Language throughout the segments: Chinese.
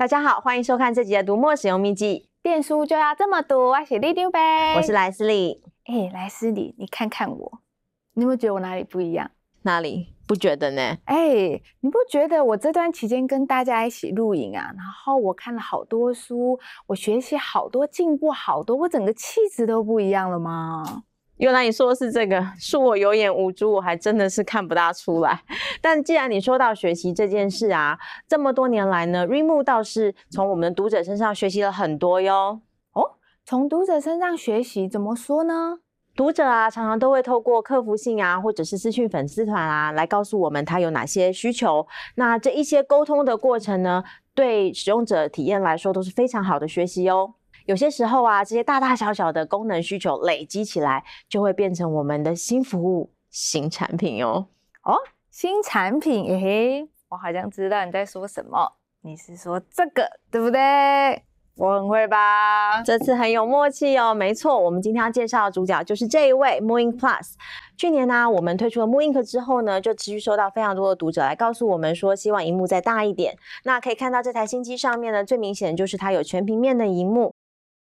大家好，欢迎收看这集的读墨使用秘籍。电书就要这么读，我是里长伯，我是莱斯利。哎、欸，莱斯利，你看看我，你有没有觉得我哪里不一样？哪里？不觉得呢？哎、欸，你不觉得我这段期间跟大家一起录影啊，然后我看了好多书，我学习好多，进步好多，我整个气质都不一样了吗？原来你说的是这个，恕我有眼无珠，我还真的是看不大出来。但既然你说到学习这件事啊，这么多年来呢，Readmoo 倒是从我们的读者身上学习了很多哟。哦，从读者身上学习，怎么说呢？读者啊，常常都会透过客服信啊，或者是私讯粉丝团啊，来告诉我们他有哪些需求。那这一些沟通的过程呢，对使用者体验来说都是非常好的学习哦。有些时候啊，这些大大小小的功能需求累积起来，就会变成我们的新服务、新产品哟。哦，新产品，嘿嘿，我好像知道你在说什么。你是说这个，对不对？我很会吧？这次很有默契哦。没错，我们今天要介绍的主角就是这一位 mooInk Plus。去年呢、啊，我们推出了 mooInk 之后呢，就持续收到非常多的读者来告诉我们说，希望荧幕再大一点。那可以看到这台新机上面呢，最明显就是它有全平面的荧幕。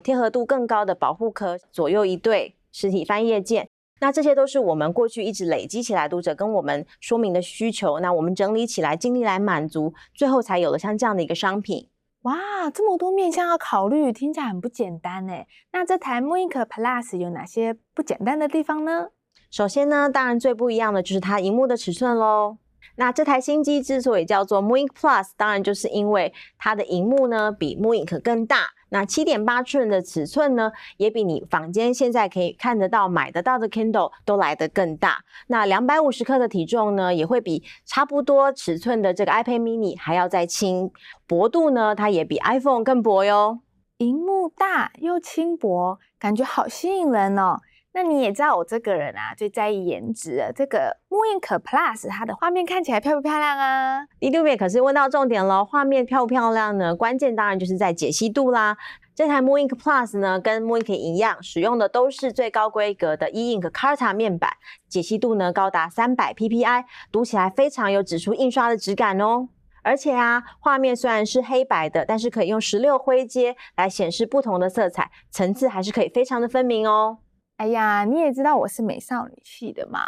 贴合度更高的保护壳，左右一对实体翻页键，那这些都是我们过去一直累积起来读者跟我们说明的需求，那我们整理起来，尽力来满足，最后才有了像这样的一个商品。哇，这么多面向要考虑，听起来很不简单诶。那这台 mooInk Plus 有哪些不简单的地方呢？首先呢，当然最不一样的就是它荧幕的尺寸喽。那这台新机之所以叫做 mooInk Plus，当然就是因为它的荧幕呢比 mooInk 更大。那七点八寸的尺寸呢，也比你房间现在可以看得到、买得到的 Kindle 都来得更大。那两百五十克的体重呢，也会比差不多尺寸的这个 iPad mini 还要再轻。薄度呢，它也比 iPhone 更薄哟。荧幕大又轻薄，感觉好吸引人哦。那你也知道我这个人啊，最在意颜值的。这个 mooInk Plus 它的画面看起来漂不漂亮啊？里长伯可是问到重点了，画面漂不漂亮呢？关键当然就是在解析度啦。这台 mooInk Plus 呢，跟 mooInk 一样，使用的都是最高规格的 E Ink Carta 面板，解析度呢高达三百 PPI，读起来非常有纸书印刷的质感哦。而且啊，画面虽然是黑白的，但是可以用十六灰阶来显示不同的色彩，层次还是可以非常的分明哦。哎呀，你也知道我是美少女系的嘛，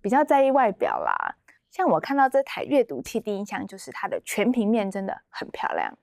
比较在意外表啦。像我看到这台阅读器，第一印象就是它的全平面真的很漂亮。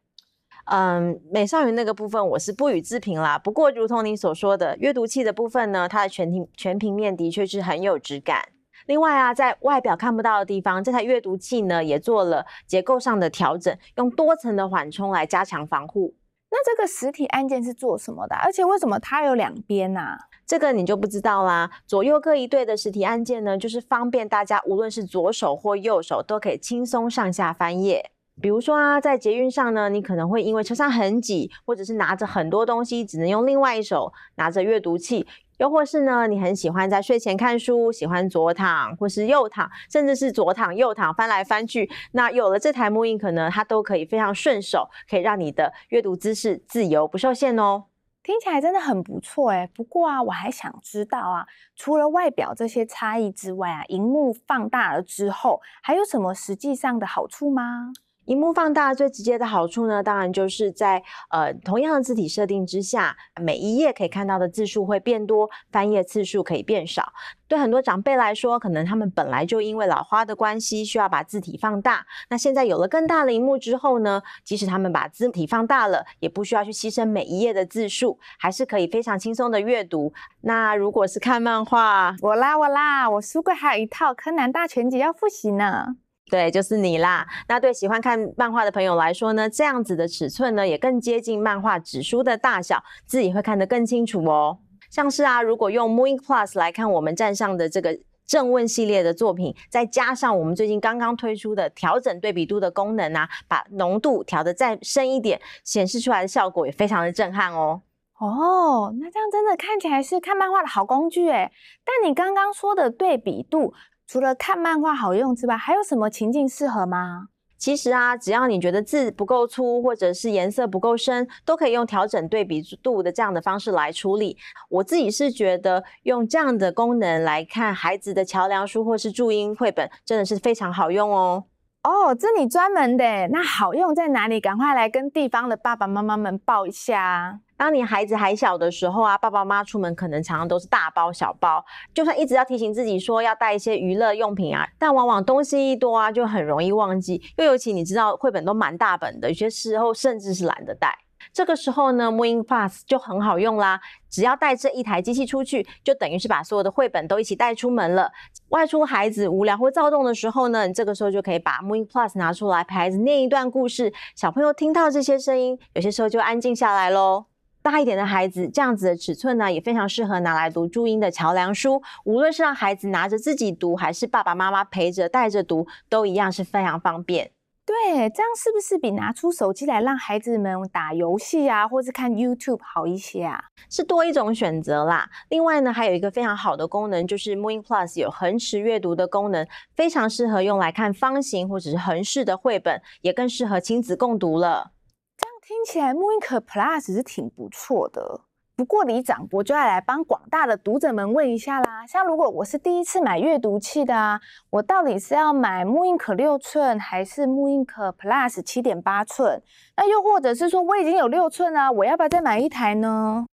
嗯，美少女那个部分我是不予置评啦。不过，如同你所说的，阅读器的部分呢，它的全平全平面的确是很有质感。另外啊，在外表看不到的地方，这台阅读器呢也做了结构上的调整，用多层的缓冲来加强防护。那这个实体按键是做什么的？而且为什么它有两边啊？这个你就不知道啦。左右各一对的实体按键呢，就是方便大家无论是左手或右手都可以轻松上下翻页。比如说啊，在捷运上呢，你可能会因为车上很挤，或者是拿着很多东西，只能用另外一手拿着阅读器。又或是呢，你很喜欢在睡前看书，喜欢左躺或是右躺，甚至是左躺右躺翻来翻去。那有了这台 mooInk 呢，它都可以非常顺手，可以让你的阅读姿势自由不受限哦。听起来真的很不错诶。不过啊，我还想知道啊，除了外表这些差异之外啊，荧幕放大了之后，还有什么实际上的好处吗？荧幕放大最直接的好处呢，当然就是在呃同样的字体设定之下，每一页可以看到的字数会变多，翻页次数可以变少。对很多长辈来说，可能他们本来就因为老花的关系，需要把字体放大。那现在有了更大的荧幕之后呢，即使他们把字体放大了，也不需要去牺牲每一页的字数，还是可以非常轻松的阅读。那如果是看漫画，我啦我啦，我书柜还有一套《柯南大全集》要复习呢。对，就是你啦。那对喜欢看漫画的朋友来说呢，这样子的尺寸呢，也更接近漫画纸书的大小，自己会看得更清楚哦。像是啊，如果用 Moon Plus 来看我们站上的这个正问系列的作品，再加上我们最近刚刚推出的调整对比度的功能啊，把浓度调得再深一点，显示出来的效果也非常的震撼哦。哦，那这样真的看起来是看漫画的好工具诶。但你刚刚说的对比度。除了看漫画好用之外，还有什么情境适合吗？其实啊，只要你觉得字不够粗，或者是颜色不够深，都可以用调整对比度的这样的方式来处理。我自己是觉得用这样的功能来看孩子的桥梁书或是注音绘本，真的是非常好用哦。哦，这你专门的，那好用在哪里？赶快来跟地方的爸爸妈妈们报一下。当你孩子还小的时候啊，爸爸妈妈出门可能常常都是大包小包，就算一直要提醒自己说要带一些娱乐用品啊，但往往东西一多啊，就很容易忘记。又尤其你知道绘本都蛮大本的，有些时候甚至是懒得带。这个时候呢，mooInk Plus 就很好用啦，只要带这一台机器出去，就等于是把所有的绘本都一起带出门了。外出孩子无聊或躁动的时候呢，你这个时候就可以把 mooInk Plus 拿出来陪孩子念一段故事，小朋友听到这些声音，有些时候就安静下来喽。大一点的孩子，这样子的尺寸呢，也非常适合拿来读注音的桥梁书。无论是让孩子拿着自己读，还是爸爸妈妈陪着带着读，都一样是非常方便。对，这样是不是比拿出手机来让孩子们打游戏啊，或是看 YouTube 好一些啊？是多一种选择啦。另外呢，还有一个非常好的功能，就是 mooInk Plus 有横尺阅读的功能，非常适合用来看方形或者是横式的绘本，也更适合亲子共读了。这样听起来 mooInk Plus 是挺不错的，不过李长伯就要来帮广大的读者们问一下啦。像如果我是第一次买阅读器的啊，我到底是要买 moon 六寸还是 mooInk Plus 七点八寸？那又或者是说我已经有六寸啊，我要不要再买一台呢？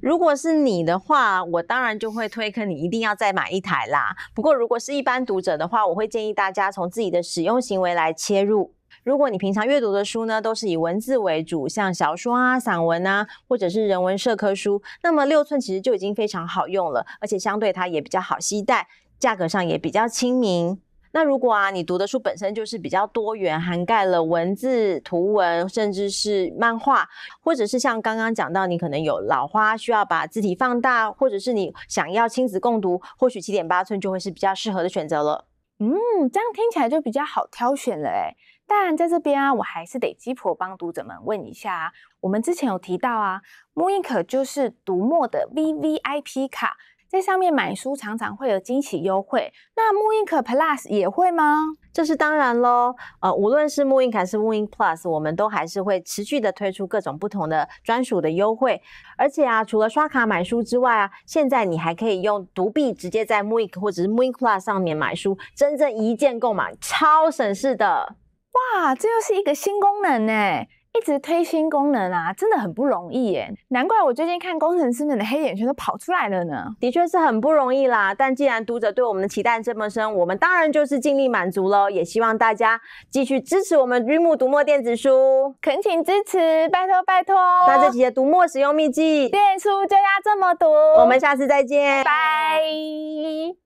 如果是你的话，我当然就会推坑你一定要再买一台啦。不过如果是一般读者的话，我会建议大家从自己的使用行为来切入。如果你平常阅读的书呢，都是以文字为主，像小说啊、散文啊，或者是人文社科书，那么六寸其实就已经非常好用了，而且相对它也比较好携带，价格上也比较亲民。那如果啊，你读的书本身就是比较多元，涵盖了文字、图文，甚至是漫画，或者是像刚刚讲到，你可能有老花需要把字体放大，或者是你想要亲子共读，或许七点八寸就会是比较适合的选择了。嗯，这样听起来就比较好挑选了诶。但在这边啊，我还是得鸡婆帮读者们问一下啊。我们之前有提到啊，mooInk 就是读墨的 VVIP 卡，在上面买书常常会有惊喜优惠。那 mooInk Plus 也会吗？这是当然喽。呃，无论是 mooInk 还是 mooInk Plus，我们都还是会持续的推出各种不同的专属的优惠。而且啊，除了刷卡买书之外啊，现在你还可以用独币直接在 mooInk 或者是 mooInk Plus 上面买书，真正一键购买，超省事的。哇，这又是一个新功能呢！一直推新功能啊，真的很不容易耶。难怪我最近看工程师们的黑眼圈都跑出来了呢。的确是很不容易啦。但既然读者对我们的期待这么深，我们当然就是尽力满足喽。也希望大家继续支持我们绿木读墨电子书，恳请支持，拜托拜托。那这期的读墨使用秘籍，电书就要这么读。我们下次再见，拜。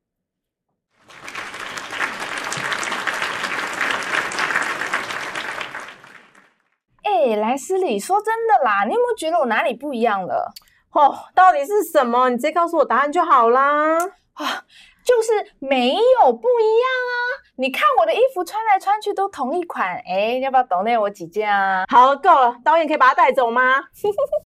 哎，莱斯里，说真的啦，你有没有觉得我哪里不一样了？哦，到底是什么？你直接告诉我答案就好啦。啊，就是没有不一样啊！你看我的衣服穿来穿去都同一款，哎，要不要懂内我几件啊？好，够了，导演可以把他带走吗？